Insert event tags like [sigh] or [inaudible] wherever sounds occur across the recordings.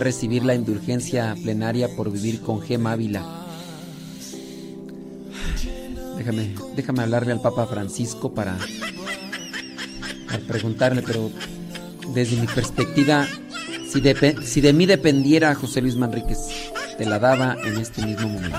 recibir la indulgencia plenaria por vivir con Gem Ávila. Déjame, déjame hablarle al Papa Francisco para, para preguntarle, pero desde mi perspectiva, si de, si de mí dependiera José Luis Manríquez, te la daba en este mismo momento.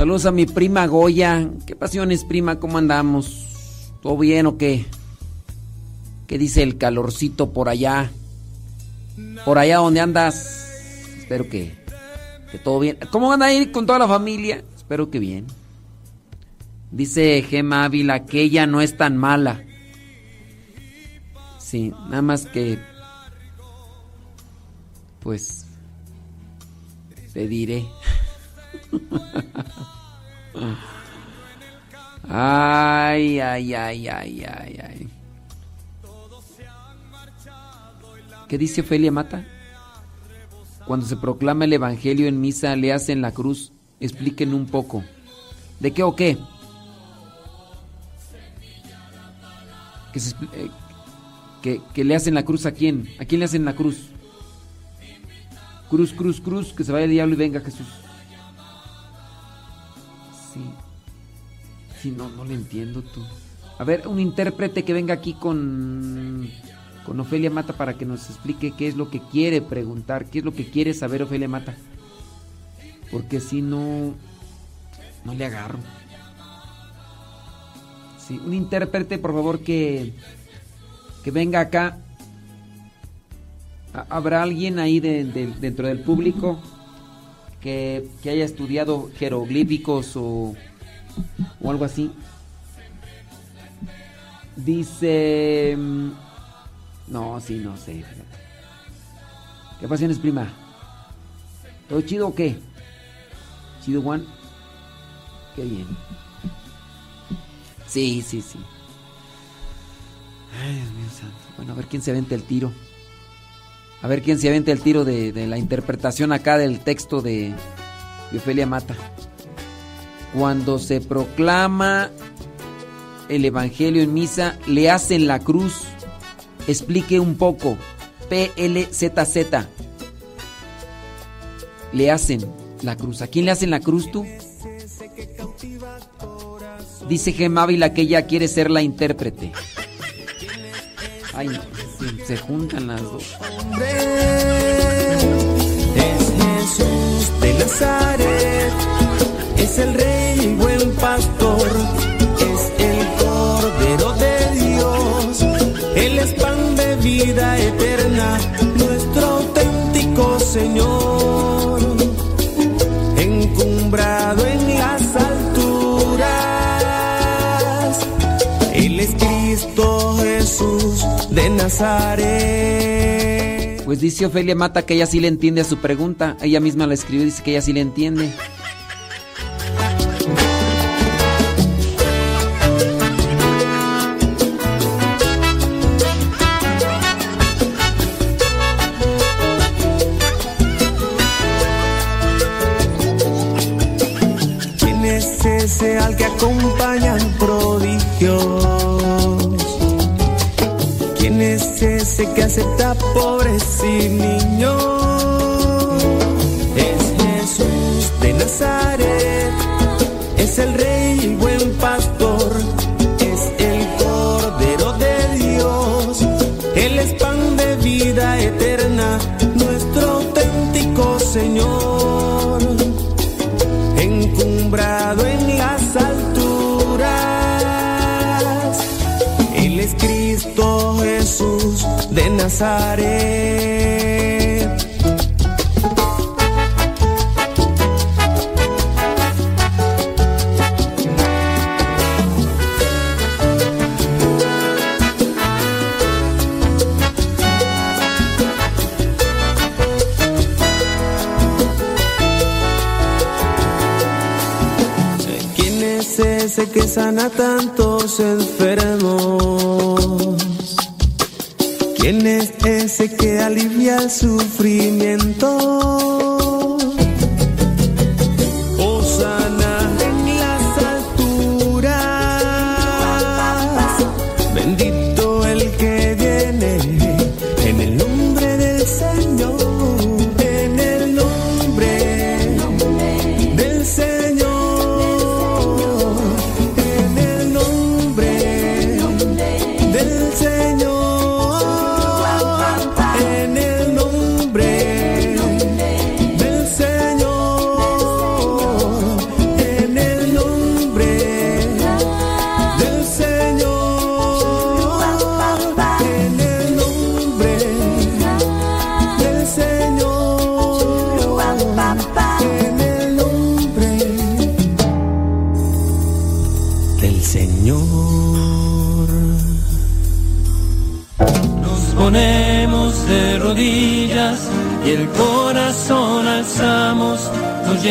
Saludos a mi prima Goya. ¿Qué pasiones, prima? ¿Cómo andamos? ¿Todo bien o qué? ¿Qué dice el calorcito por allá? Por allá donde andas. Espero que, que todo bien. ¿Cómo van a ir con toda la familia? Espero que bien. Dice Gema Ávila que ella no es tan mala. Sí, nada más que... Pues... Te diré. Ay, ay, ay, ay, ay, ay. ¿Qué dice Ofelia Mata? Cuando se proclama el Evangelio en misa, le hacen la cruz. Expliquen un poco. ¿De qué o qué? Eh, que, le hacen la cruz a quién? ¿A quién le hacen la cruz? Cruz, cruz, cruz, que se vaya el diablo y venga Jesús. Sí, no, no le entiendo tú. A ver, un intérprete que venga aquí con, con Ofelia Mata para que nos explique qué es lo que quiere preguntar, qué es lo que quiere saber Ofelia Mata. Porque si no, no le agarro un intérprete, por favor, que, que venga acá. ¿Habrá alguien ahí dentro del público que, haya estudiado jeroglíficos o, o algo así? Dice... Mm, no, sí, no sé. ¿Qué pasiones, prima? ¿Todo chido o qué? ¿Chido, Juan? Qué bien. Sí, sí, sí. Ay, Dios mío santo. Bueno, a ver quién se aventa el tiro. A ver quién se aventa el tiro de, la interpretación acá del texto de, de Ofelia Mata. Cuando se proclama el Evangelio en misa, le hacen la cruz. Explique un poco. PLZZ. Le hacen la cruz. ¿A quién le hacen la cruz tú? Dice Gemávila que ella quiere ser la intérprete. Ay, no, se, juntan las dos. Es Jesús de Nazaret, es el rey pastor, es el cordero de Dios, él es pan de vida eterna, nuestro auténtico Señor, encumbrado en las Jesús de Nazaret. Pues dice Ofelia Mata que ella sí le entiende a su pregunta. Ella misma la escribió dice que ella sí le entiende. Es ese que acepta pobres y niños? Es Jesús de Nazaret, es el rey ¿Quién es ese que sana tantos enfermos?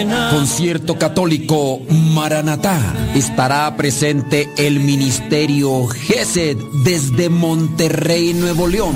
Concierto Católico Maranatá. Estará presente el Ministerio GESED desde Monterrey, Nuevo León.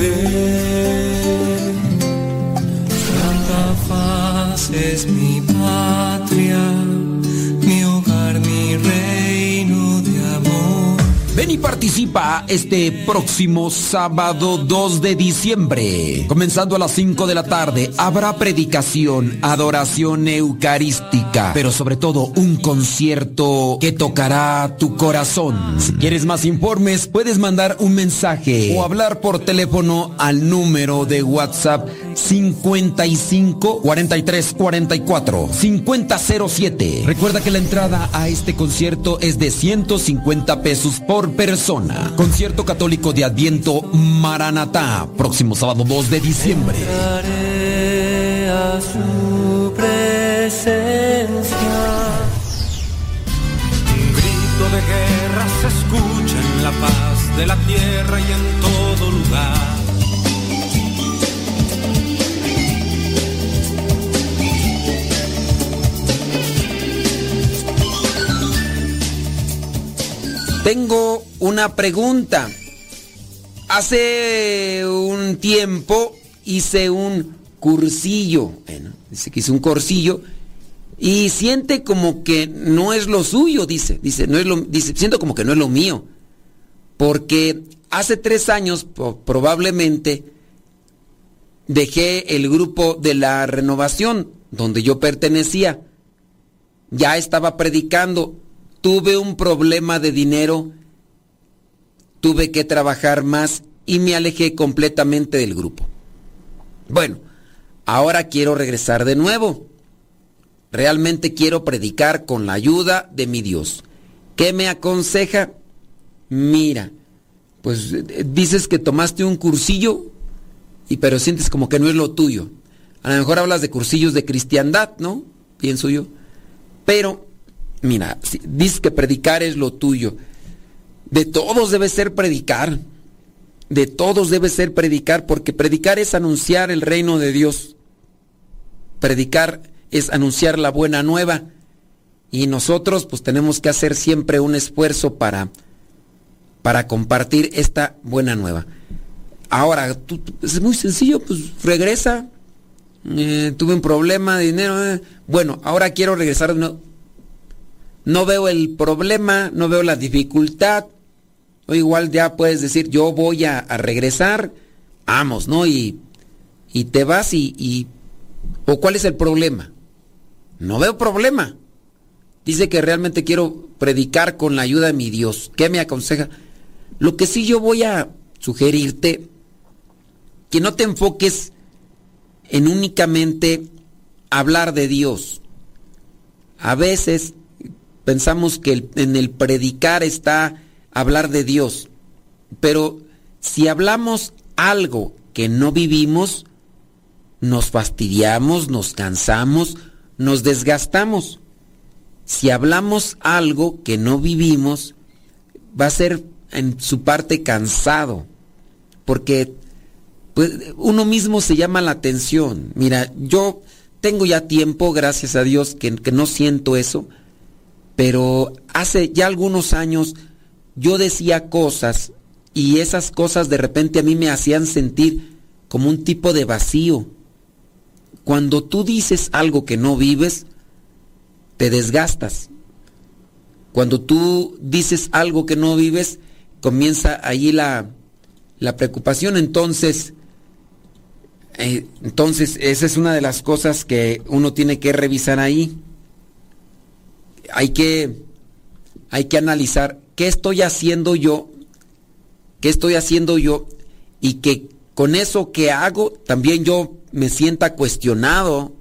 Ven, Santa Faz es mi patria, Y participa este próximo sábado 2 de diciembre. Comenzando a las 5 de la tarde, habrá predicación, adoración eucarística, pero sobre todo un concierto que tocará tu corazón. Si quieres más informes, puedes mandar un mensaje o hablar por teléfono al número de WhatsApp 55 43 44 5007. Recuerda que la entrada a este concierto es de 150 pesos por persona. Concierto católico de Adviento Maranatá, próximo sábado 2 de diciembre. A su presencia. Un grito de guerra se escucha en la paz de la tierra y en todo lugar. Tengo una pregunta. Hace un tiempo hice un cursillo. Bueno, dice que hice un cursillo y siente como que no es lo suyo, dice. Dice, no es lo, dice, siento como que no es lo mío. Porque hace tres años, probablemente, dejé el grupo de la renovación donde yo pertenecía. Ya estaba predicando. Tuve un problema de dinero. Tuve que trabajar más y me alejé completamente del grupo. Bueno, ahora quiero regresar de nuevo. Realmente quiero predicar con la ayuda de mi Dios. ¿Qué me aconseja? Mira, pues eh, dices que tomaste un cursillo y pero sientes como que no es lo tuyo. A lo mejor hablas de cursillos de cristiandad, ¿no? Pienso yo. Pero, mira, si dices que predicar es lo tuyo. De todos debe ser predicar. De todos debe ser predicar, porque predicar es anunciar el reino de Dios. Predicar es anunciar la buena nueva. Y nosotros pues tenemos que hacer siempre un esfuerzo para, para compartir esta buena nueva. Ahora, es muy sencillo, pues regresa. Eh, tuve un problema de dinero. eh. Bueno, ahora quiero regresar nuevo. No veo el problema, no veo la dificultad. O igual ya puedes decir, yo voy a, regresar, vamos, ¿no? Y, y te vas y, y... ¿O cuál es el problema? No veo problema. Dice que realmente quiero predicar con la ayuda de mi Dios. ¿Qué me aconseja? Lo que sí yo voy a sugerirte, que no te enfoques en únicamente hablar de Dios. A veces pensamos que en el predicar está hablar de Dios, pero si hablamos algo que no vivimos, nos fastidiamos, nos cansamos, nos desgastamos. Si hablamos algo que no vivimos, va a ser en su parte cansado, porque pues, uno mismo se llama la atención. Mira, yo tengo ya tiempo, gracias a Dios, que, que no siento eso, pero hace ya algunos años yo decía cosas y esas cosas de repente a mí me hacían sentir como un tipo de vacío. Cuando tú dices algo que no vives, te desgastas. Cuando tú dices algo que no vives, comienza allí la, la preocupación. Entonces, eh, entonces, esa es una de las cosas que uno tiene que revisar ahí. Hay que, hay que analizar qué estoy haciendo yo, qué estoy haciendo yo y que con eso que hago también yo me sienta cuestionado,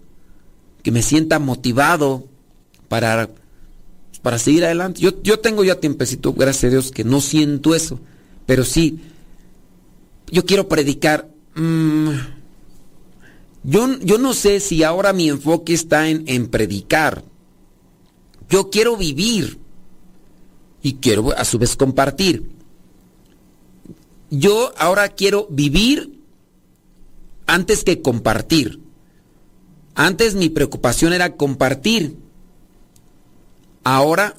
que me sienta motivado para, para seguir adelante. Yo, yo tengo ya tiempecito, gracias a Dios, que no siento eso, pero sí, yo quiero predicar. Mm, yo, yo, no sé si ahora mi enfoque está en, en, predicar. Yo quiero vivir y quiero a su vez compartir. Yo ahora quiero vivir antes que compartir. Antes mi preocupación era compartir. Ahora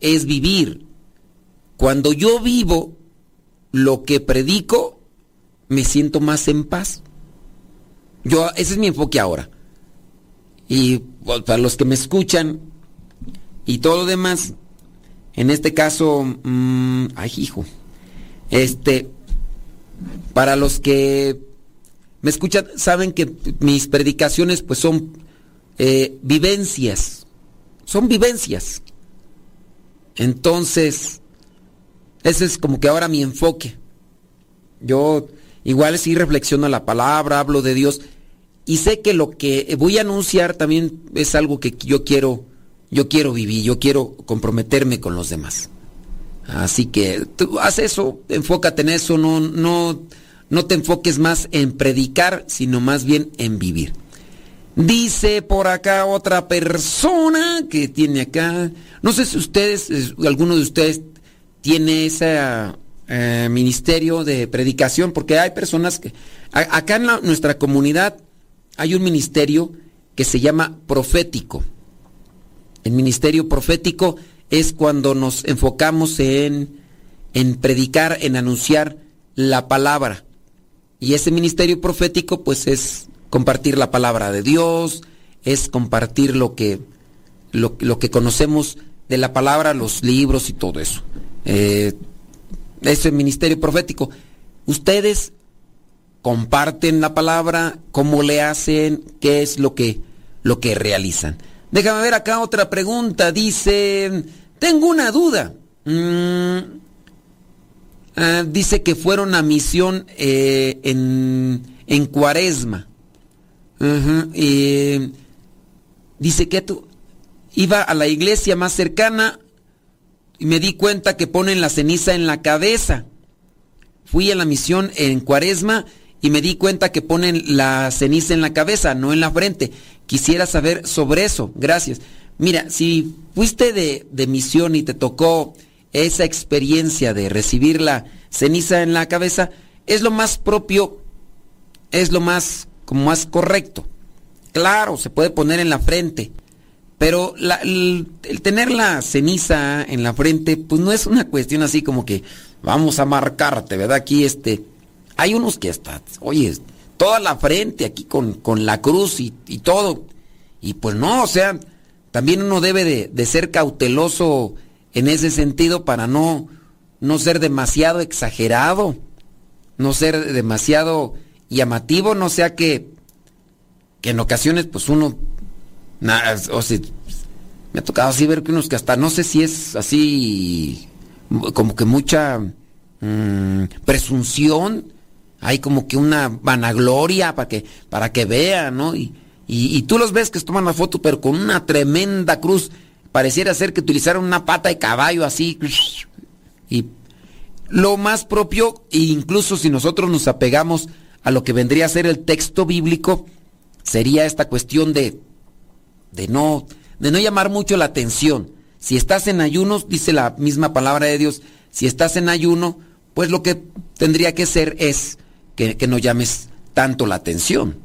es vivir. Cuando yo vivo lo que predico, me siento más en paz. Yo, ese es mi enfoque ahora. Y para los que me escuchan y todo lo demás, en este caso, mmm, ay hijo, este, para los que me escuchan, saben que mis predicaciones pues son eh, vivencias, son vivencias. Entonces, ese es como que ahora mi enfoque. Yo igual sí reflexiono la palabra, hablo de Dios y sé que lo que voy a anunciar también es algo que yo quiero, yo quiero vivir, yo quiero comprometerme con los demás. Así que tú haz eso, enfócate en eso, no, no, no te enfoques más en predicar, sino más bien en vivir. Dice por acá otra persona que tiene acá, no sé si ustedes, alguno de ustedes tiene ese eh, ministerio de predicación, porque hay personas que, acá en nuestra comunidad hay un ministerio que se llama profético. El ministerio profético es cuando nos enfocamos en, en predicar, en anunciar la palabra. Y ese ministerio profético pues es compartir la palabra de Dios, es compartir lo que, lo, que conocemos de la palabra, los libros y todo eso. Eh, ese ministerio profético. Ustedes comparten la palabra, cómo le hacen, qué es lo que, lo que realizan. Déjame ver acá otra pregunta. Dice, tengo una duda. Mm, ah, dice que fueron a misión eh, en, en, Cuaresma. dice que tú iba a la iglesia más cercana y me di cuenta que ponen la ceniza en la cabeza. Fui a la misión en Cuaresma y me di cuenta que ponen la ceniza en la cabeza, no en la frente. Quisiera saber sobre eso. Gracias. Mira, si fuiste de, de, misión y te tocó esa experiencia de recibir la ceniza en la cabeza, es lo más propio, es lo más, como más correcto. Claro, se puede poner en la frente, pero el, el, tener la ceniza en la frente, pues no es una cuestión así como que vamos a marcarte, ¿verdad? Aquí este, hay unos que hasta, oye, toda la frente aquí con, con la cruz y, y todo, y pues no, o sea, también uno debe de, ser cauteloso en ese sentido para no, no ser demasiado exagerado, no ser demasiado llamativo, no sea que, que en ocasiones pues uno, o sea, me ha tocado así ver que unos que hasta no sé si es así como que mucha mm, presunción, hay como que una vanagloria para que, para que vean, ¿no? Y, y, tú los ves que toman la foto, pero con una tremenda cruz. Pareciera ser que utilizaron una pata de caballo así. Y lo más propio, e incluso si nosotros nos apegamos a lo que vendría a ser el texto bíblico, sería esta cuestión de, de, no, de no llamar mucho la atención. Si estás en ayunos, dice la misma palabra de Dios, si estás en ayuno, pues lo que tendría que ser es que, no llames tanto la atención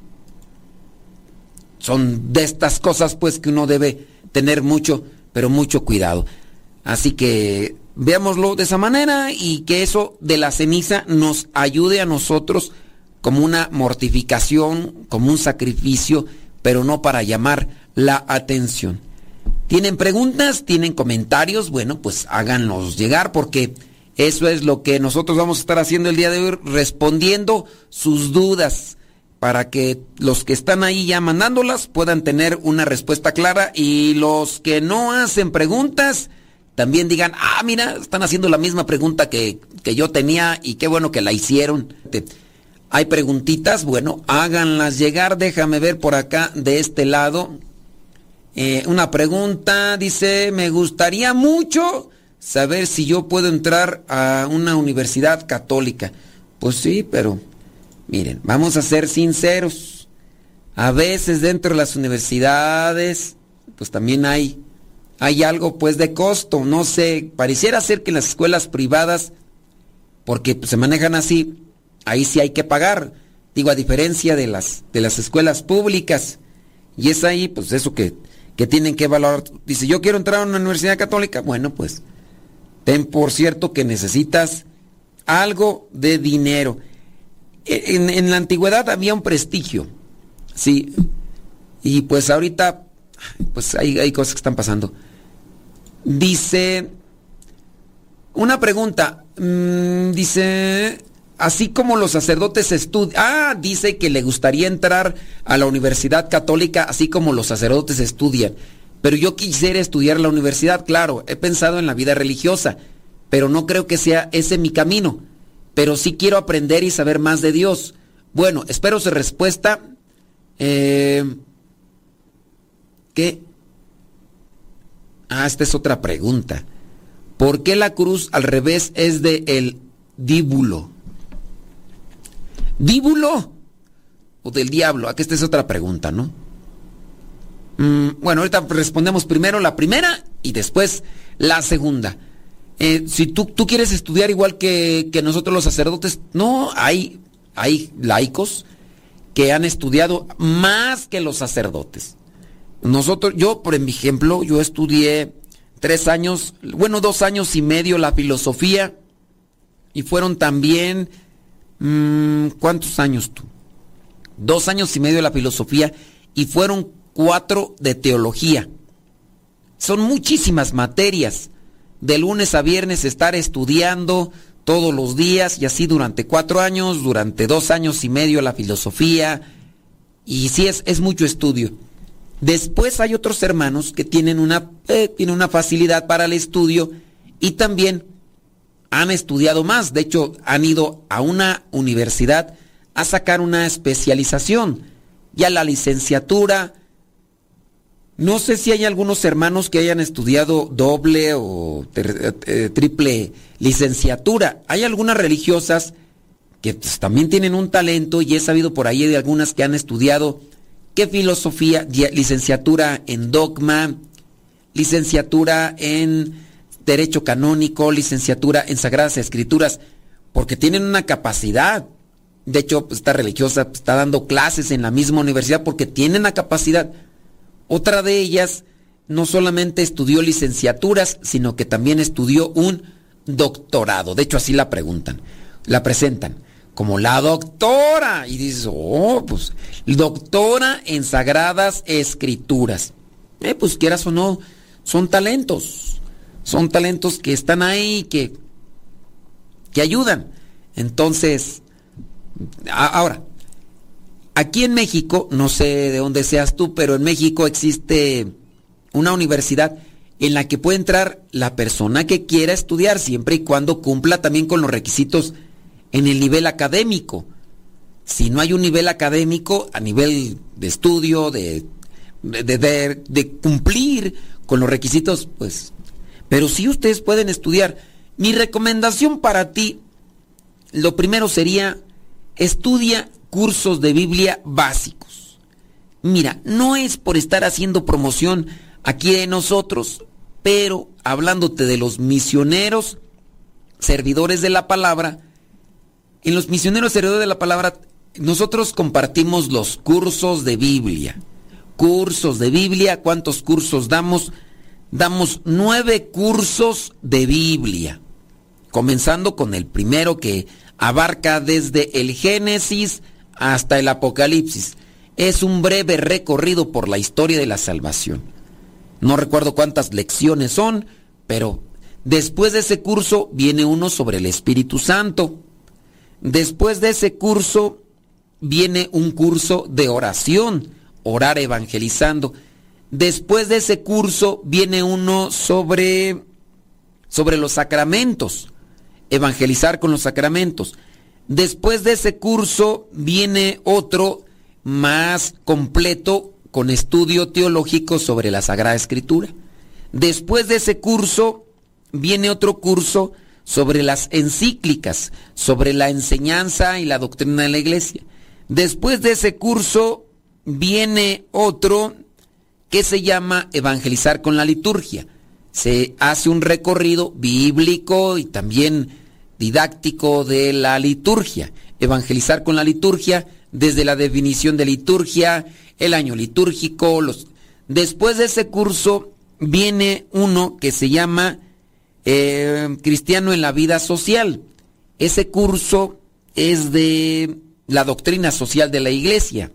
son de estas cosas pues que uno debe tener mucho, pero mucho cuidado. Así que veámoslo de esa manera y que eso de la ceniza nos ayude a nosotros como una mortificación, como un sacrificio, pero no para llamar la atención. ¿Tienen preguntas? ¿Tienen comentarios? Bueno, pues háganos llegar porque eso es lo que nosotros vamos a estar haciendo el día de hoy, respondiendo sus dudas para que los que están ahí ya mandándolas puedan tener una respuesta clara y los que no hacen preguntas también digan, ah, mira, están haciendo la misma pregunta que, que yo tenía y qué bueno que la hicieron. Hay preguntitas, bueno, háganlas llegar, déjame ver por acá de este lado. Eh, una pregunta dice, me gustaría mucho saber si yo puedo entrar a una universidad católica. Pues sí, pero Miren, vamos a ser sinceros. A veces dentro de las universidades, pues también hay, hay algo pues de costo. No sé, pareciera ser que en las escuelas privadas, porque se manejan así, ahí sí hay que pagar. Digo, a diferencia de las, de las escuelas públicas. Y es ahí, pues eso que, que tienen que valorar. Dice, yo quiero entrar a una universidad católica. Bueno, pues, ten por cierto que necesitas algo de dinero. En, la antigüedad había un prestigio, sí, y pues ahorita, pues hay, hay cosas que están pasando. Dice, una pregunta, mm, dice, así como los sacerdotes estudian, ah, dice que le gustaría entrar a la Universidad Católica, así como los sacerdotes estudian. Pero yo quisiera estudiar la universidad, claro, he pensado en la vida religiosa, pero no creo que sea ese mi camino pero sí quiero aprender y saber más de Dios. Bueno, espero su respuesta. Eh, ¿Qué? Ah, esta es otra pregunta. ¿Por qué la cruz al revés es de el díbulo? ¿Díbulo? ¿O del diablo? Aquí esta es otra pregunta, ¿no? Mm, bueno, ahorita respondemos primero la primera y después la segunda. Eh, si tú, tú, quieres estudiar igual que, nosotros los sacerdotes, no, hay, hay laicos que han estudiado más que los sacerdotes. Nosotros, yo, por ejemplo, yo estudié tres años, bueno, dos años y medio la filosofía y fueron también, mm, ¿cuántos años tú? Dos años y medio la filosofía y fueron cuatro de teología. Son muchísimas materias de lunes a viernes estar estudiando todos los días y así durante cuatro años, durante dos años y medio la filosofía. Y sí es, es mucho estudio. Después hay otros hermanos que tienen una, eh, tienen una facilidad para el estudio y también han estudiado más. De hecho, han ido a una universidad a sacar una especialización. Ya la licenciatura, no sé si hay algunos hermanos que hayan estudiado doble o eh, triple licenciatura. Hay algunas religiosas que pues, también tienen un talento y he sabido por ahí de algunas que han estudiado qué filosofía, licenciatura en dogma, licenciatura en derecho canónico, licenciatura en sagradas escrituras, porque tienen una capacidad. De hecho, pues, esta religiosa pues, está dando clases en la misma universidad porque tienen la capacidad. Otra de ellas no solamente estudió licenciaturas, sino que también estudió un doctorado. De hecho, así la preguntan, la presentan como la doctora. Y dices, oh, pues, doctora en sagradas escrituras. Eh, pues quieras o no, son talentos. Son talentos que están ahí, que, que ayudan. Entonces, ahora, Aquí en México, no sé de dónde seas tú, pero en México existe una universidad en la que puede entrar la persona que quiera estudiar siempre y cuando cumpla también con los requisitos en el nivel académico. Si no hay un nivel académico a nivel de estudio, de, de, cumplir con los requisitos, pues... Pero si ustedes pueden estudiar, mi recomendación para ti, lo primero sería, estudia cursos de Biblia básicos. Mira, no es por estar haciendo promoción aquí de nosotros, pero hablándote de los misioneros, servidores de la palabra, en los misioneros servidores de la palabra, nosotros compartimos los cursos de Biblia. Cursos de Biblia, ¿cuántos cursos damos? Damos nueve cursos de Biblia, comenzando con el primero que abarca desde el Génesis hasta el Apocalipsis. Es un breve recorrido por la historia de la salvación. No recuerdo cuántas lecciones son, pero después de ese curso viene uno sobre el Espíritu Santo. Después de ese curso viene un curso de oración, orar evangelizando. Después de ese curso viene uno sobre sobre los sacramentos, evangelizar con los sacramentos. Después de ese curso viene otro más completo con estudio teológico sobre la Sagrada Escritura. Después de ese curso viene otro curso sobre las encíclicas, sobre la enseñanza y la doctrina de la iglesia. Después de ese curso viene otro que se llama Evangelizar con la liturgia se hace un recorrido bíblico y también didáctico de la liturgia. Evangelizar con la liturgia desde la definición de liturgia, el año litúrgico. Los... Después de ese curso viene uno que se llama eh, Cristiano en la vida social. Ese curso es de la doctrina social de la iglesia.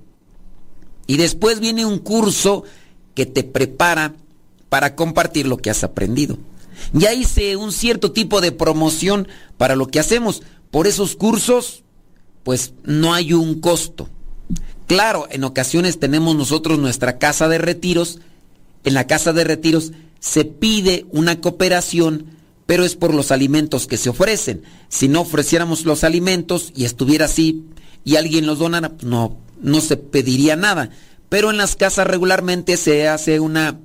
Y después viene un curso que te prepara para compartir lo que has aprendido. Ya hice un cierto tipo de promoción para lo que hacemos. Por esos cursos, pues no hay un costo. Claro, en ocasiones tenemos nosotros nuestra casa de retiros. En la casa de retiros se pide una cooperación, pero es por los alimentos que se ofrecen. Si no ofreciéramos los alimentos y estuviera así y alguien los donara, no, no se pediría nada. Pero en las casas regularmente se hace una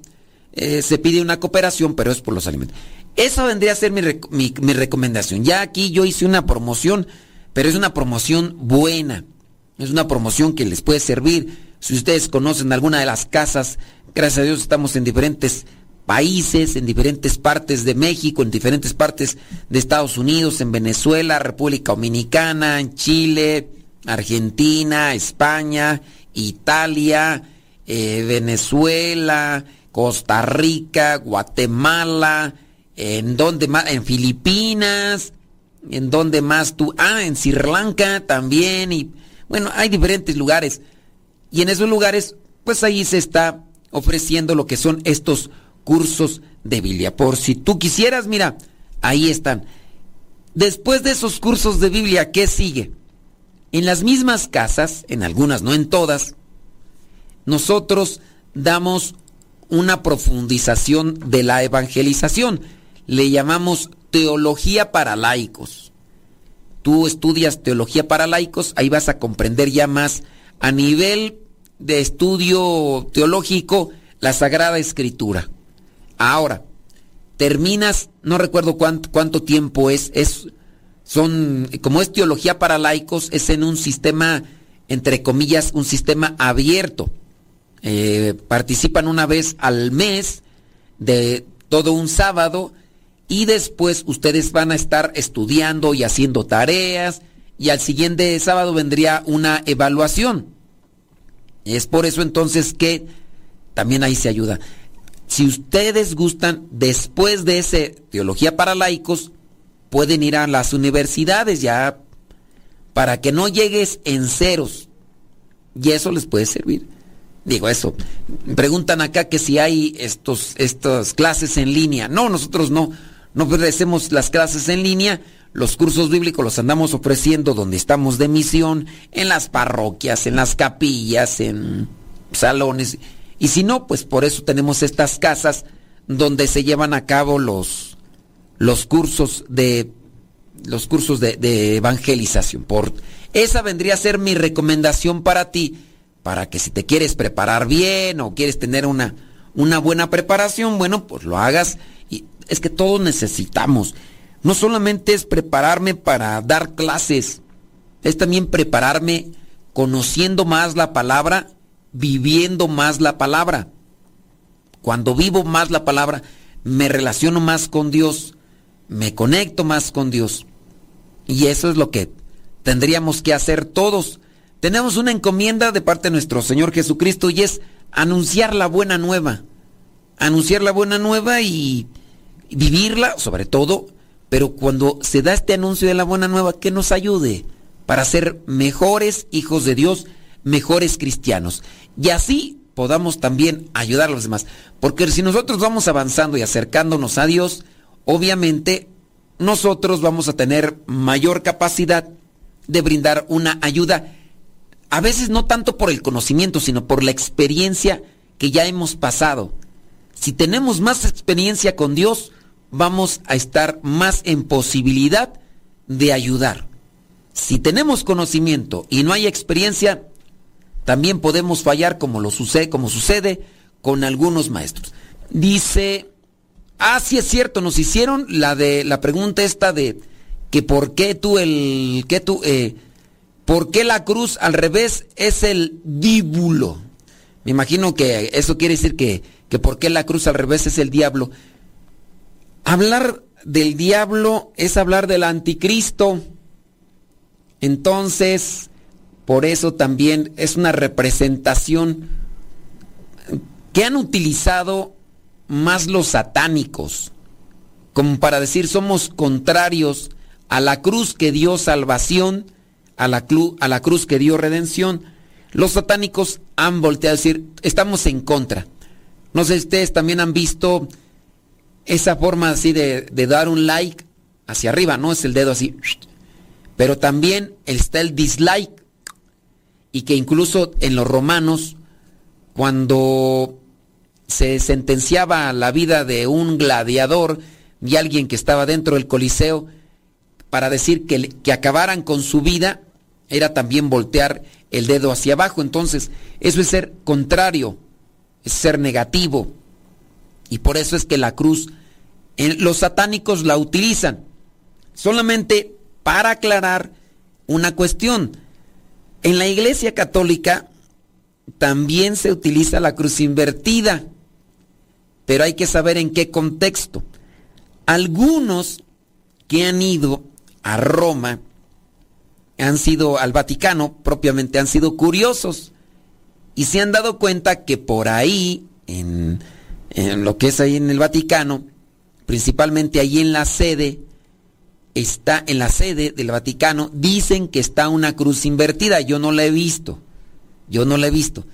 eh, se pide una cooperación, pero es por los alimentos. Esa vendría a ser mi, mi, recomendación. Ya aquí yo hice una promoción, pero es una promoción buena. Es una promoción que les puede servir. Si ustedes conocen alguna de las casas, gracias a Dios estamos en diferentes países, en diferentes partes de México, en diferentes partes de Estados Unidos, en Venezuela, República Dominicana, en Chile, Argentina, España, Italia, eh, Venezuela, Costa Rica, Guatemala, en donde más, en Filipinas, en donde más tú, ah, en Sri Lanka también, y bueno, hay diferentes lugares. Y en esos lugares, pues ahí se está ofreciendo lo que son estos cursos de Biblia. Por si tú quisieras, mira, ahí están. Después de esos cursos de Biblia, ¿qué sigue? En las mismas casas, en algunas, no en todas, nosotros damos una profundización de la evangelización. Le llamamos teología para laicos. Tú estudias teología para laicos, ahí vas a comprender ya más a nivel de estudio teológico la Sagrada Escritura. Ahora, terminas, no recuerdo cuánto, cuánto tiempo es, es, son, como es teología para laicos, es en un sistema, entre comillas, un sistema abierto eh, participan una vez al mes de todo un sábado y después ustedes van a estar estudiando y haciendo tareas y al siguiente sábado vendría una evaluación. Es por eso entonces que también ahí se ayuda. Si ustedes gustan, después de ese Teología para laicos, pueden ir a las universidades ya para que no llegues en ceros. Y eso les puede servir. Digo eso. Preguntan acá que si hay estos, estas clases en línea. No, nosotros no. No ofrecemos las clases en línea. Los cursos bíblicos los andamos ofreciendo donde estamos de misión, en las parroquias, en las capillas, en salones. Y si no, pues por eso tenemos estas casas donde se llevan a cabo los, los cursos de los cursos de, de evangelización. Por, esa vendría a ser mi recomendación para ti para que si te quieres preparar bien o quieres tener una, una buena preparación, bueno, pues lo hagas. Y es que todos necesitamos. No solamente es prepararme para dar clases, es también prepararme conociendo más la palabra, viviendo más la palabra. Cuando vivo más la palabra, me relaciono más con Dios, me conecto más con Dios. Y eso es lo que tendríamos que hacer todos tenemos una encomienda de parte de nuestro Señor Jesucristo y es anunciar la buena nueva. Anunciar la buena nueva y vivirla, sobre todo, pero cuando se da este anuncio de la buena nueva, que nos ayude para ser mejores hijos de Dios, mejores cristianos. Y así podamos también ayudar a los demás. Porque si nosotros vamos avanzando y acercándonos a Dios, obviamente nosotros vamos a tener mayor capacidad de brindar una ayuda, a veces no tanto por el conocimiento, sino por la experiencia que ya hemos pasado. Si tenemos más experiencia con Dios, vamos a estar más en posibilidad de ayudar. Si tenemos conocimiento y no hay experiencia, también podemos fallar como lo sucede, como sucede con algunos maestros. Dice, ah, sí es cierto, nos hicieron la de la pregunta esta de que por qué tú el que tú eh, por qué la cruz al revés es el díbulo. Me imagino que eso quiere decir que, que por qué la cruz al revés es el diablo. Hablar del diablo es hablar del anticristo. Entonces, por eso también es una representación que han utilizado más los satánicos, como para decir somos contrarios a la cruz que dio salvación, a la, a la cruz que dio redención. Los satánicos han volteado a decir, estamos en contra. No sé si ustedes también han visto esa forma así de, de dar un like hacia arriba, ¿no? Es el dedo así pero también está el dislike. Y que incluso en los romanos, cuando se sentenciaba la vida de un gladiador y alguien que estaba dentro del Coliseo, para decir que, que acabaran con su vida, era también voltear el dedo hacia abajo. Entonces, eso es ser contrario, es ser negativo. Y por eso es que la cruz, los satánicos la utilizan. Solamente para aclarar una cuestión. En la Iglesia Católica también se utiliza la cruz invertida, pero hay que saber en qué contexto. Algunos que han ido a Roma, han sido al Vaticano, propiamente han sido curiosos y se han dado cuenta que por ahí, en, en lo que es ahí en el Vaticano, principalmente ahí en la sede, está en la sede del Vaticano, dicen que está una cruz invertida. Yo no la he visto. Yo no la he visto.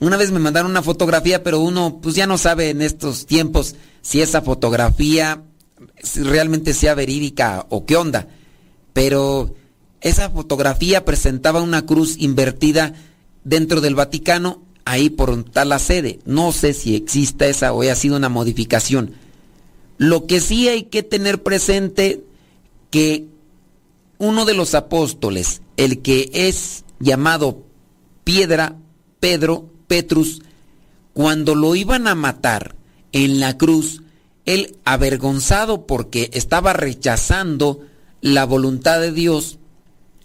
Una vez me mandaron una fotografía, pero uno pues ya no sabe en estos tiempos si esa fotografía realmente sea verídica o qué onda. Pero esa fotografía presentaba una cruz invertida dentro del Vaticano, ahí por tal la sede. No sé si exista esa o haya sido una modificación. Lo que sí hay que tener presente que uno de los apóstoles, el que es llamado piedra, Pedro, Petrus, cuando lo iban a matar en la cruz, él avergonzado porque estaba rechazando la voluntad de Dios,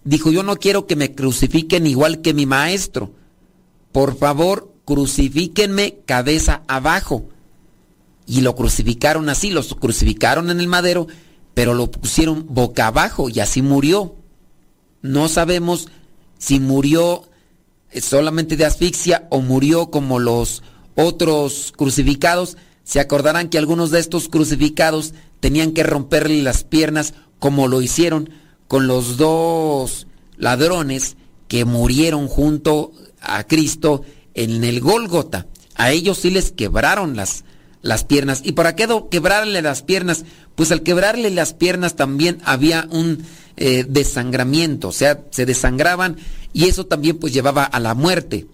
dijo, yo no quiero que me crucifiquen igual que mi maestro. Por favor, crucifíquenme cabeza abajo. Y lo crucificaron así, los crucificaron en el madero pero lo pusieron boca abajo y así murió. No sabemos si murió eh, solamente de asfixia o murió como los otros crucificados. Se acordarán que algunos de estos crucificados tenían que romperle las piernas como lo hicieron con los dos ladrones que murieron junto a Cristo en el Gólgota. A ellos sí les quebraron las, las piernas. ¿Y para qué quebrarle las piernas? Pues al quebrarle las piernas también había un eh, desangramiento, o sea, se desangraban y eso también pues llevaba a la muerte.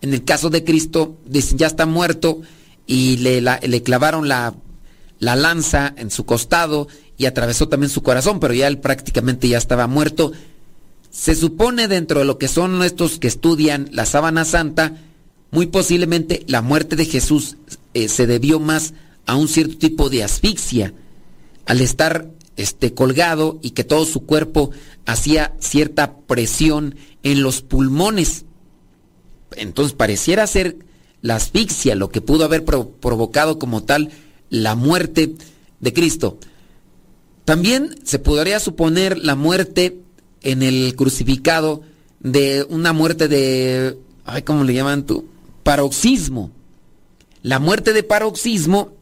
En el caso de Cristo, dicen, ya está muerto y le, le clavaron la, la lanza en su costado y atravesó también su corazón, pero ya él prácticamente ya estaba muerto. Se supone dentro de lo que son estos que estudian la sábana santa, muy posiblemente la muerte de Jesús eh, se debió más a un cierto tipo de asfixia, al estar este, colgado y que todo su cuerpo hacía cierta presión en los pulmones. Entonces pareciera ser la asfixia lo que pudo haber provocado como tal la muerte de Cristo. También se podría suponer la muerte en el crucificado de una muerte de, ay, ¿cómo le llaman tú? Paroxismo. La muerte de paroxismo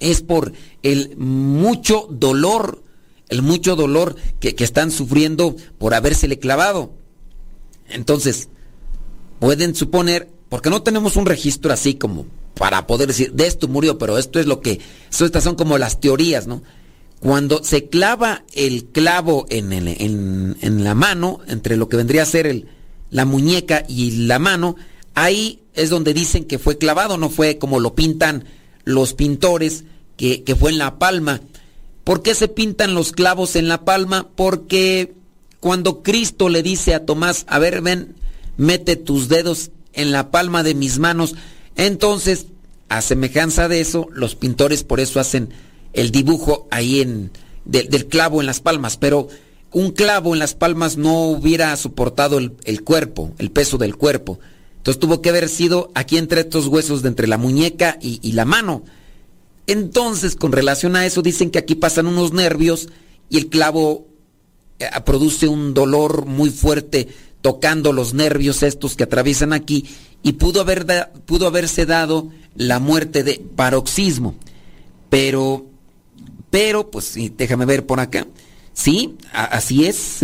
es por el mucho dolor el mucho dolor que, que están sufriendo por habérsele clavado. Entonces, pueden suponer, porque no tenemos un registro así como para poder decir, de esto murió, pero esto es lo que, estas son como las teorías, ¿no? Cuando se clava el clavo en, la mano, entre lo que vendría a ser la muñeca y la mano, ahí es donde dicen que fue clavado, no fue como lo pintan los pintores, que, que fue en la palma. ¿Por qué se pintan los clavos en la palma? Porque cuando Cristo le dice a Tomás, a ver, ven, mete tus dedos en la palma de mis manos, entonces, a semejanza de eso, los pintores por eso hacen el dibujo ahí en, del clavo en las palmas, pero un clavo en las palmas no hubiera soportado el, cuerpo, el peso del cuerpo. Entonces tuvo que haber sido aquí entre estos huesos de entre la muñeca y, y la mano. Entonces, con relación a eso, dicen que aquí pasan unos nervios y el clavo eh, produce un dolor muy fuerte tocando los nervios estos que atraviesan aquí y pudo, haber pudo haberse dado la muerte de paroxismo. Pero, pero, pues déjame ver por acá. Sí, así es.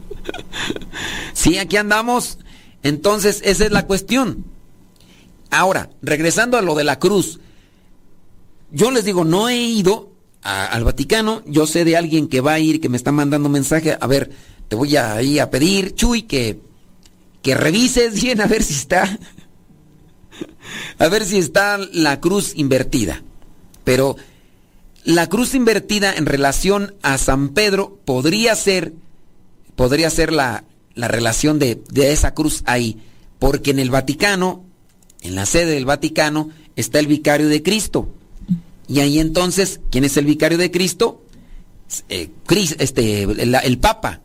[laughs] sí, aquí andamos. Entonces, esa es la cuestión. Ahora, regresando a lo de la cruz. Yo les digo, no he ido al Vaticano. Yo sé de alguien que va a ir, que me está mandando mensaje. A ver, te voy a ir a pedir, Chuy, que, que revises bien a ver si está. [laughs] A ver si está la cruz invertida. Pero la cruz invertida en relación a San Pedro podría ser, podría ser la, la relación de, de esa cruz ahí. Porque en el Vaticano, en la sede del Vaticano, está el vicario de Cristo. Y ahí entonces, ¿quién es el vicario de Cristo? Eh, este, el, Papa.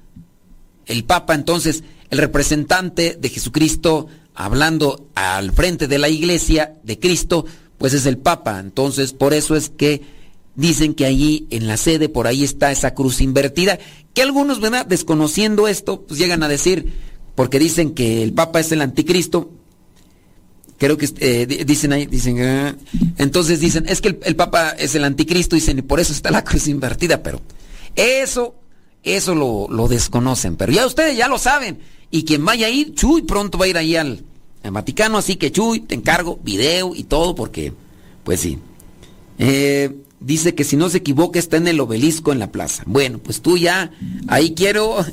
El Papa entonces, el representante de Jesucristo hablando al frente de la iglesia de Cristo, pues es el Papa. Entonces, por eso es que dicen que allí en la sede, por ahí está esa cruz invertida, que algunos, ¿verdad? Desconociendo esto, pues llegan a decir, porque dicen que el Papa es el anticristo, creo que eh, dicen ahí, dicen, ah". entonces dicen, es que el, Papa es el anticristo, dicen, y por eso está la [laughs] cruz invertida, pero eso, eso lo, lo, desconocen, pero ya ustedes ya lo saben, y quien vaya a ir, Chuy pronto va a ir ahí al, Vaticano, así que Chuy, te encargo video y todo, porque, pues sí. Eh, dice que si no se equivoca está en el obelisco en la plaza. Bueno, pues tú ya, ahí quiero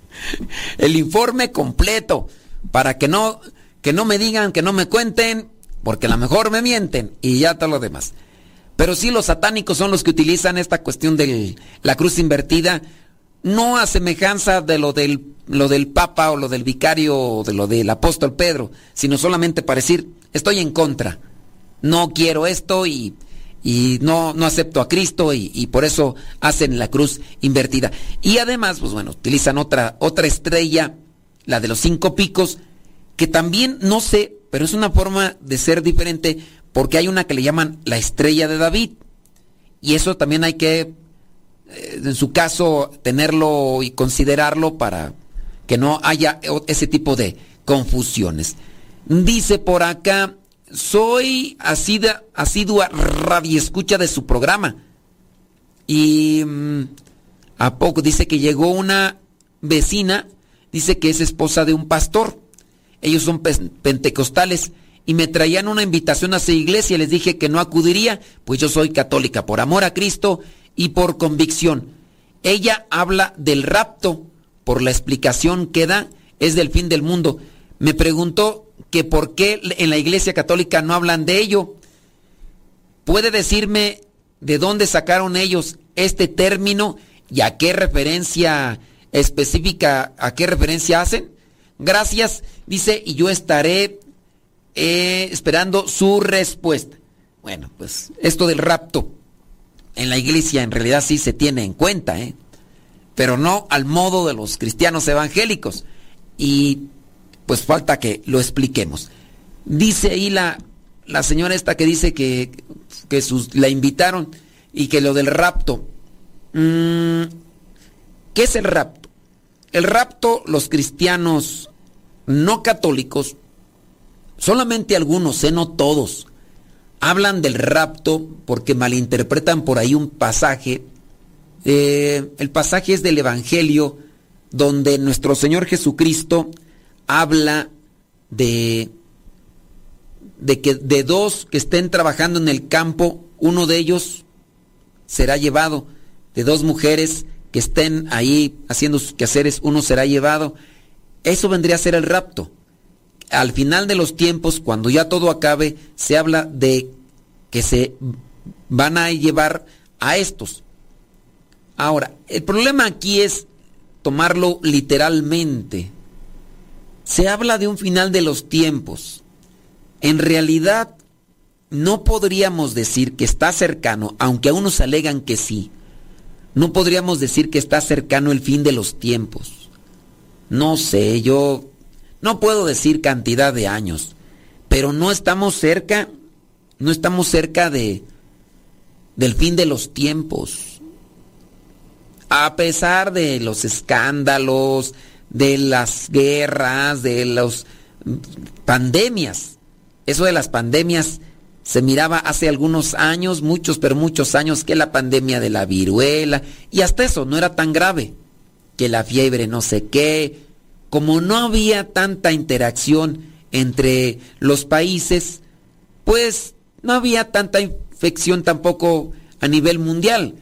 [laughs] el informe completo, para que no que no me digan, que no me cuenten, porque a lo mejor me mienten y ya todo lo demás. Pero sí los satánicos son los que utilizan esta cuestión de la cruz invertida, no a semejanza de lo del, lo del Papa o lo del vicario o de lo del apóstol Pedro, sino solamente para decir, estoy en contra, no quiero esto y, y no, no acepto a Cristo y, y, por eso hacen la cruz invertida. Y además, pues bueno, utilizan otra, otra estrella, la de los cinco picos, que también no sé, pero es una forma de ser diferente porque hay una que le llaman la estrella de David. Y eso también hay que, eh, en su caso, tenerlo y considerarlo para que no haya ese tipo de confusiones. Dice por acá, soy asidua, asidua escucha de su programa. Y mm, a poco dice que llegó una vecina, dice que es esposa de un pastor ellos son pentecostales y me traían una invitación a su iglesia. Les dije que no acudiría, pues yo soy católica por amor a Cristo y por convicción. Ella habla del rapto, por la explicación que da, es del fin del mundo. Me preguntó que por qué en la iglesia católica no hablan de ello. ¿Puede decirme de dónde sacaron ellos este término y a qué referencia específica, a qué referencia hacen? Gracias, dice, y yo estaré eh, esperando su respuesta. Bueno, pues esto del rapto en la iglesia en realidad sí se tiene en cuenta, ¿eh? pero no al modo de los cristianos evangélicos. Y pues falta que lo expliquemos. Dice ahí la, la señora esta que dice que, que sus, la invitaron y que lo del rapto. Mm, ¿Qué es el rapto? El rapto, los cristianos no católicos, solamente algunos, eh, no todos, hablan del rapto porque malinterpretan por ahí un pasaje Eh, el pasaje es del Evangelio donde nuestro Señor Jesucristo habla de, de que de dos que estén trabajando en el campo, uno de ellos será llevado, de dos mujeres que estén ahí haciendo sus quehaceres, uno será llevado. Eso vendría a ser el rapto. Al final de los tiempos, cuando ya todo acabe, se habla de que se van a llevar a estos. Ahora, el problema aquí es tomarlo literalmente. Se habla de un final de los tiempos. En realidad, no podríamos decir que está cercano, aunque a unos alegan que sí. No podríamos decir que está cercano el fin de los tiempos. No sé, yo no puedo decir cantidad de años, pero no estamos cerca, no estamos cerca de del fin de los tiempos. A pesar de los escándalos, de las guerras, de las pandemias. Eso de las pandemias se miraba hace algunos años, muchos, pero muchos años, que la pandemia de la viruela, y hasta eso no era tan grave, que la fiebre no sé qué, como no había tanta interacción entre los países, pues no había tanta infección tampoco a nivel mundial.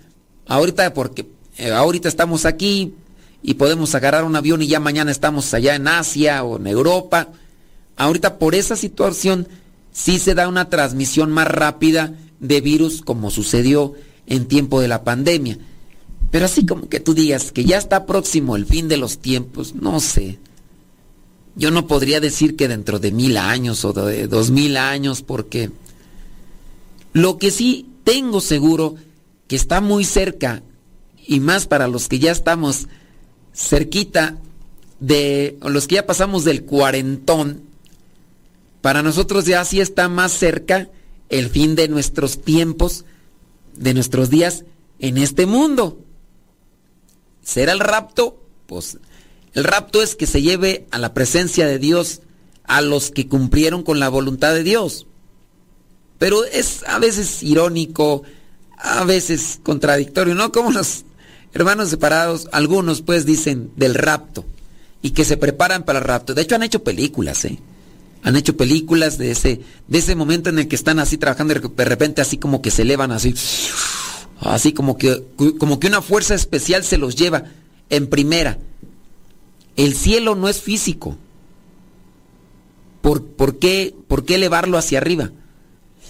Ahorita porque eh, ahorita estamos aquí y podemos agarrar un avión y ya mañana estamos allá en Asia o en Europa. Ahorita por esa situación sí se da una transmisión más rápida de virus como sucedió en tiempo de la pandemia. Pero así como que tú digas que ya está próximo el fin de los tiempos, no sé. Yo no podría decir que dentro de mil años o de dos mil años, porque lo que sí tengo seguro que está muy cerca, y más para los que ya estamos cerquita de los que ya pasamos del cuarentón, para nosotros ya sí está más cerca el fin de nuestros tiempos, de nuestros días en este mundo. ¿Será el rapto? Pues el rapto es que se lleve a la presencia de Dios a los que cumplieron con la voluntad de Dios. Pero es a veces irónico, a veces contradictorio, ¿no? Como los hermanos separados, algunos pues dicen del rapto y que se preparan para el rapto. De hecho han hecho películas, ¿eh? Han hecho películas de ese, de ese momento en el que están así trabajando y de repente así como que se elevan así, así como que, como que una fuerza especial se los lleva en primera. El cielo no es físico. ¿Por, por, qué, ¿Por qué elevarlo hacia arriba?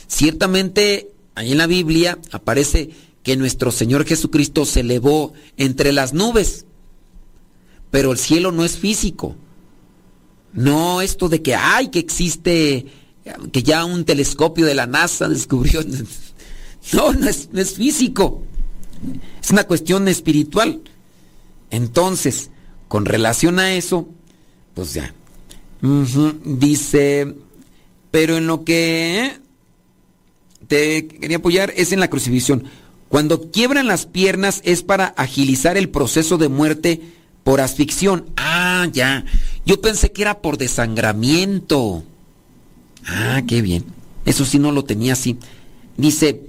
Ciertamente, ahí en la Biblia aparece que nuestro Señor Jesucristo se elevó entre las nubes, pero el cielo no es físico. No esto de que, ay, que existe, que ya un telescopio de la NASA descubrió. [laughs] No, no es, no es físico. Es una cuestión espiritual. Entonces, con relación a eso, pues ya. Dice, pero en lo que te quería apoyar es en la crucifixión. Cuando quiebran las piernas es para agilizar el proceso de muerte por asfixión. Ah, ya. Yo pensé que era por desangramiento. Ah, qué bien. Eso sí no lo tenía así. Dice,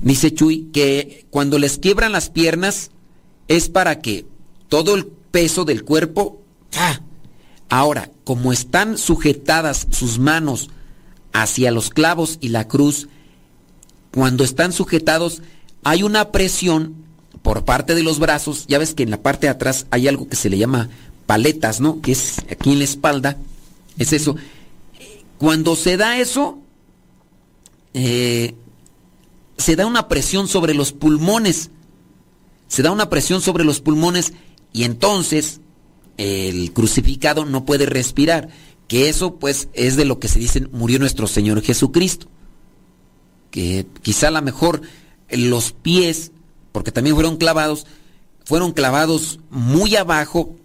dice Chuy que cuando les quiebran las piernas es para que todo el peso del cuerpo... ¡ah! Ahora, como están sujetadas sus manos hacia los clavos y la cruz, cuando están sujetados hay una presión por parte de los brazos, ya ves que en la parte de atrás hay algo que se le llama paletas, ¿no? Que es aquí en la espalda, es eso. Cuando se da eso, eh, se da una presión sobre los pulmones, se da una presión sobre los pulmones y entonces el crucificado no puede respirar, que eso pues es de lo que se dice murió nuestro Señor Jesucristo, que quizá a lo mejor los pies, porque también fueron clavados, fueron clavados muy abajo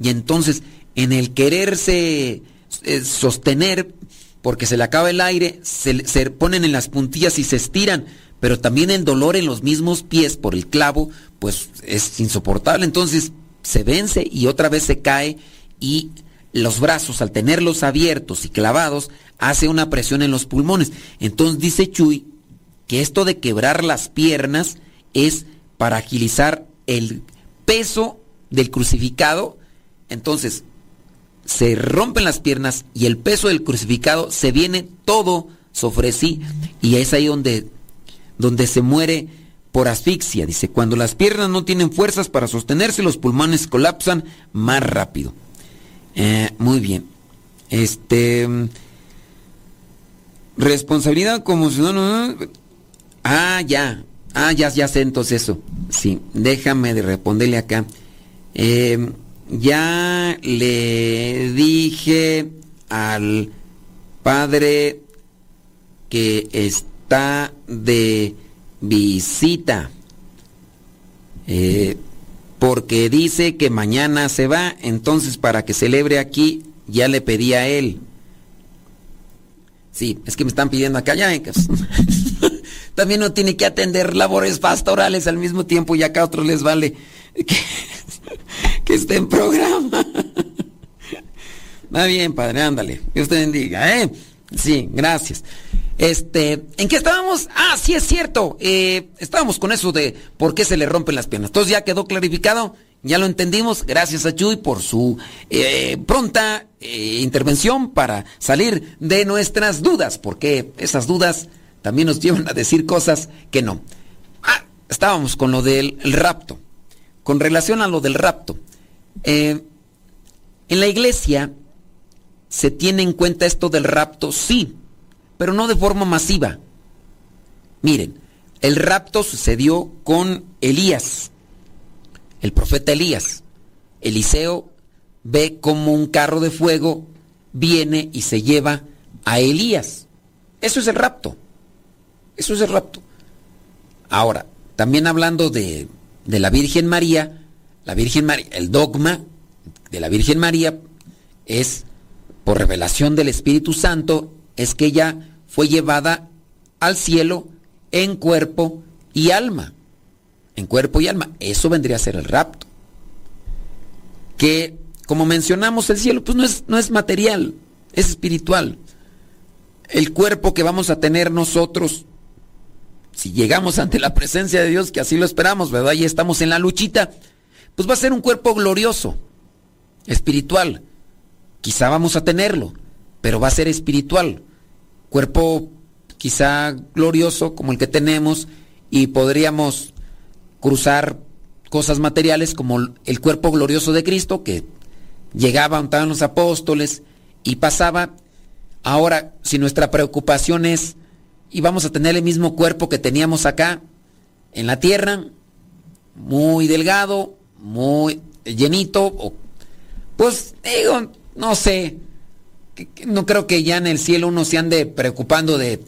y entonces en el quererse eh, sostener, porque se le acaba el aire, se, se ponen en las puntillas y se estiran, pero también el dolor en los mismos pies por el clavo, pues es insoportable. Entonces se vence y otra vez se cae y los brazos, al tenerlos abiertos y clavados, hace una presión en los pulmones. Entonces dice Chuy que esto de quebrar las piernas es para agilizar el peso del crucificado, entonces se rompen las piernas y el peso del crucificado se viene todo sobre sí y es ahí donde, donde se muere por asfixia. Dice, cuando las piernas no tienen fuerzas para sostenerse, los pulmones colapsan más rápido. Eh, muy bien. Este... Responsabilidad como ciudadano... Ah, ya. Ah, ya, ya sé entonces eso. Sí, déjame de responderle acá. Eh, ya le dije al padre que está de visita. Eh, porque dice que mañana se va, entonces para que celebre aquí ya le pedí a él. Sí, es que me están pidiendo acá ya. [laughs] También uno tiene que atender labores pastorales al mismo tiempo y acá a otros les vale [laughs] que, esté en programa. Va bien, padre, ándale. Que usted bendiga, ¿eh? Sí, gracias. Este, ¿en qué estábamos? Ah, sí es cierto. Eh, estábamos con eso de por qué se le rompen las piernas. Entonces ya quedó clarificado, ya lo entendimos. Gracias a Chuy por su eh, pronta eh, intervención para salir de nuestras dudas, porque esas dudas también nos llevan a decir cosas que no. Ah, estábamos con lo del rapto. Con relación a lo del rapto, en la iglesia se tiene en cuenta esto del rapto, sí, pero no de forma masiva. Miren, el rapto sucedió con Elías, el profeta Elías. Eliseo ve como un carro de fuego viene y se lleva a Elías. Eso es el rapto. Eso es el rapto. Ahora, también hablando de, de la Virgen María, la Virgen María, el dogma de la Virgen María es por revelación del Espíritu Santo es que ella fue llevada al cielo en cuerpo y alma. En cuerpo y alma. Eso vendría a ser el rapto. Que, como mencionamos, el cielo pues no es, no es material, es espiritual. El cuerpo que vamos a tener nosotros, si llegamos ante la presencia de Dios, que así lo esperamos, ¿verdad? Y estamos en la luchita, pues va a ser un cuerpo glorioso, espiritual quizá vamos a tenerlo, pero va a ser espiritual. Cuerpo quizá glorioso como el que tenemos y podríamos cruzar cosas materiales como el cuerpo glorioso de Cristo que llegaba, estaban los apóstoles y pasaba. Ahora, si nuestra preocupación es, y vamos a tener el mismo cuerpo que teníamos acá en la tierra, muy delgado, muy llenito, pues digo, no sé, no creo que ya en el cielo uno se ande preocupando de,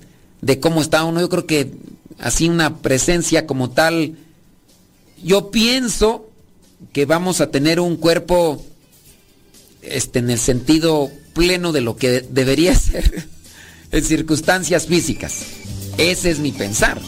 cómo está uno. Yo creo que así una presencia como tal, yo pienso que vamos a tener un cuerpo este, en el sentido pleno de lo que debería [laughs] ser en circunstancias físicas. Ese es mi pensar.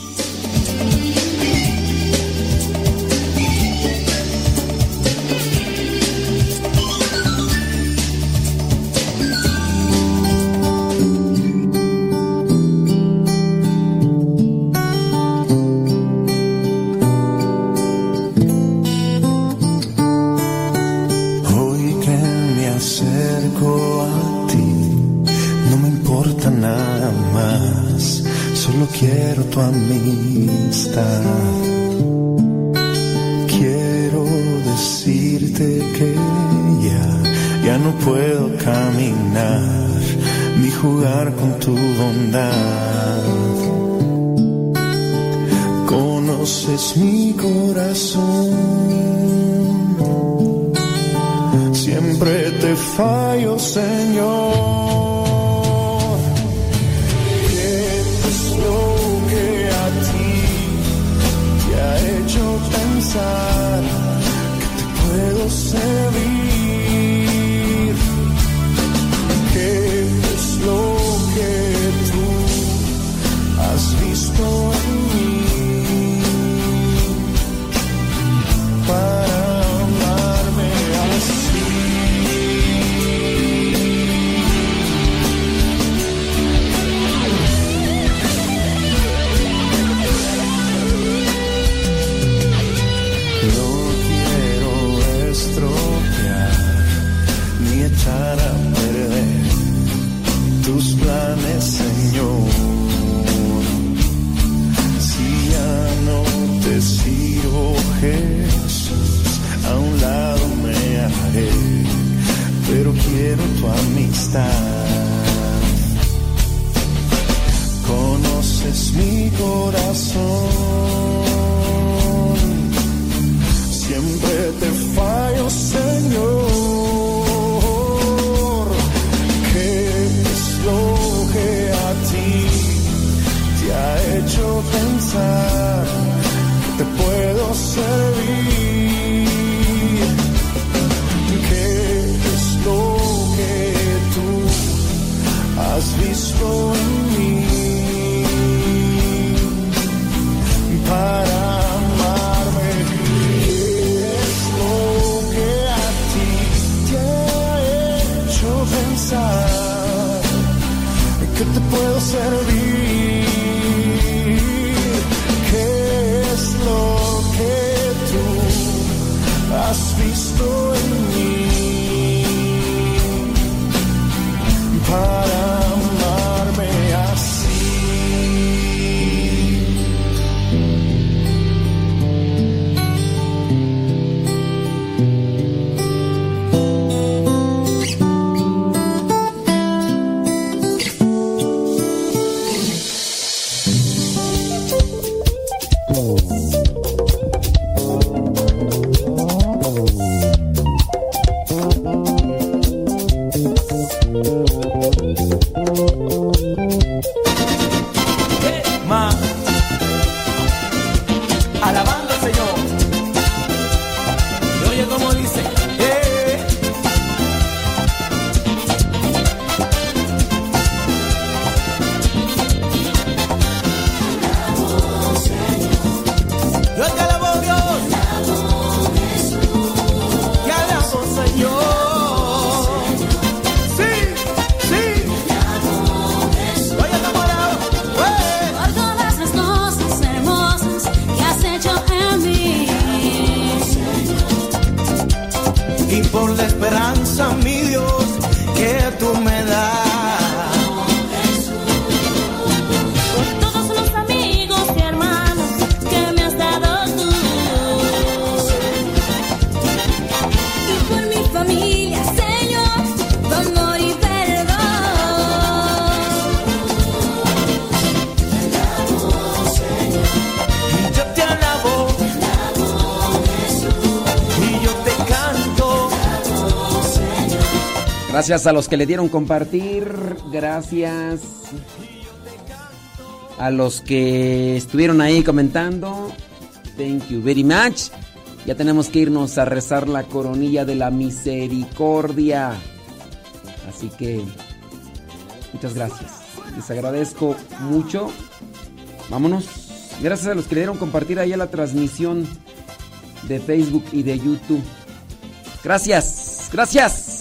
Tu amistad. Que te puedo servir. Gracias a los que le dieron compartir. Gracias a los que estuvieron ahí comentando. Thank you very much. Ya tenemos que irnos a rezar la coronilla de la misericordia. Así que muchas gracias. Les agradezco mucho. Vámonos. Gracias a los que le dieron compartir ahí a la transmisión de Facebook y de YouTube. Gracias. Gracias.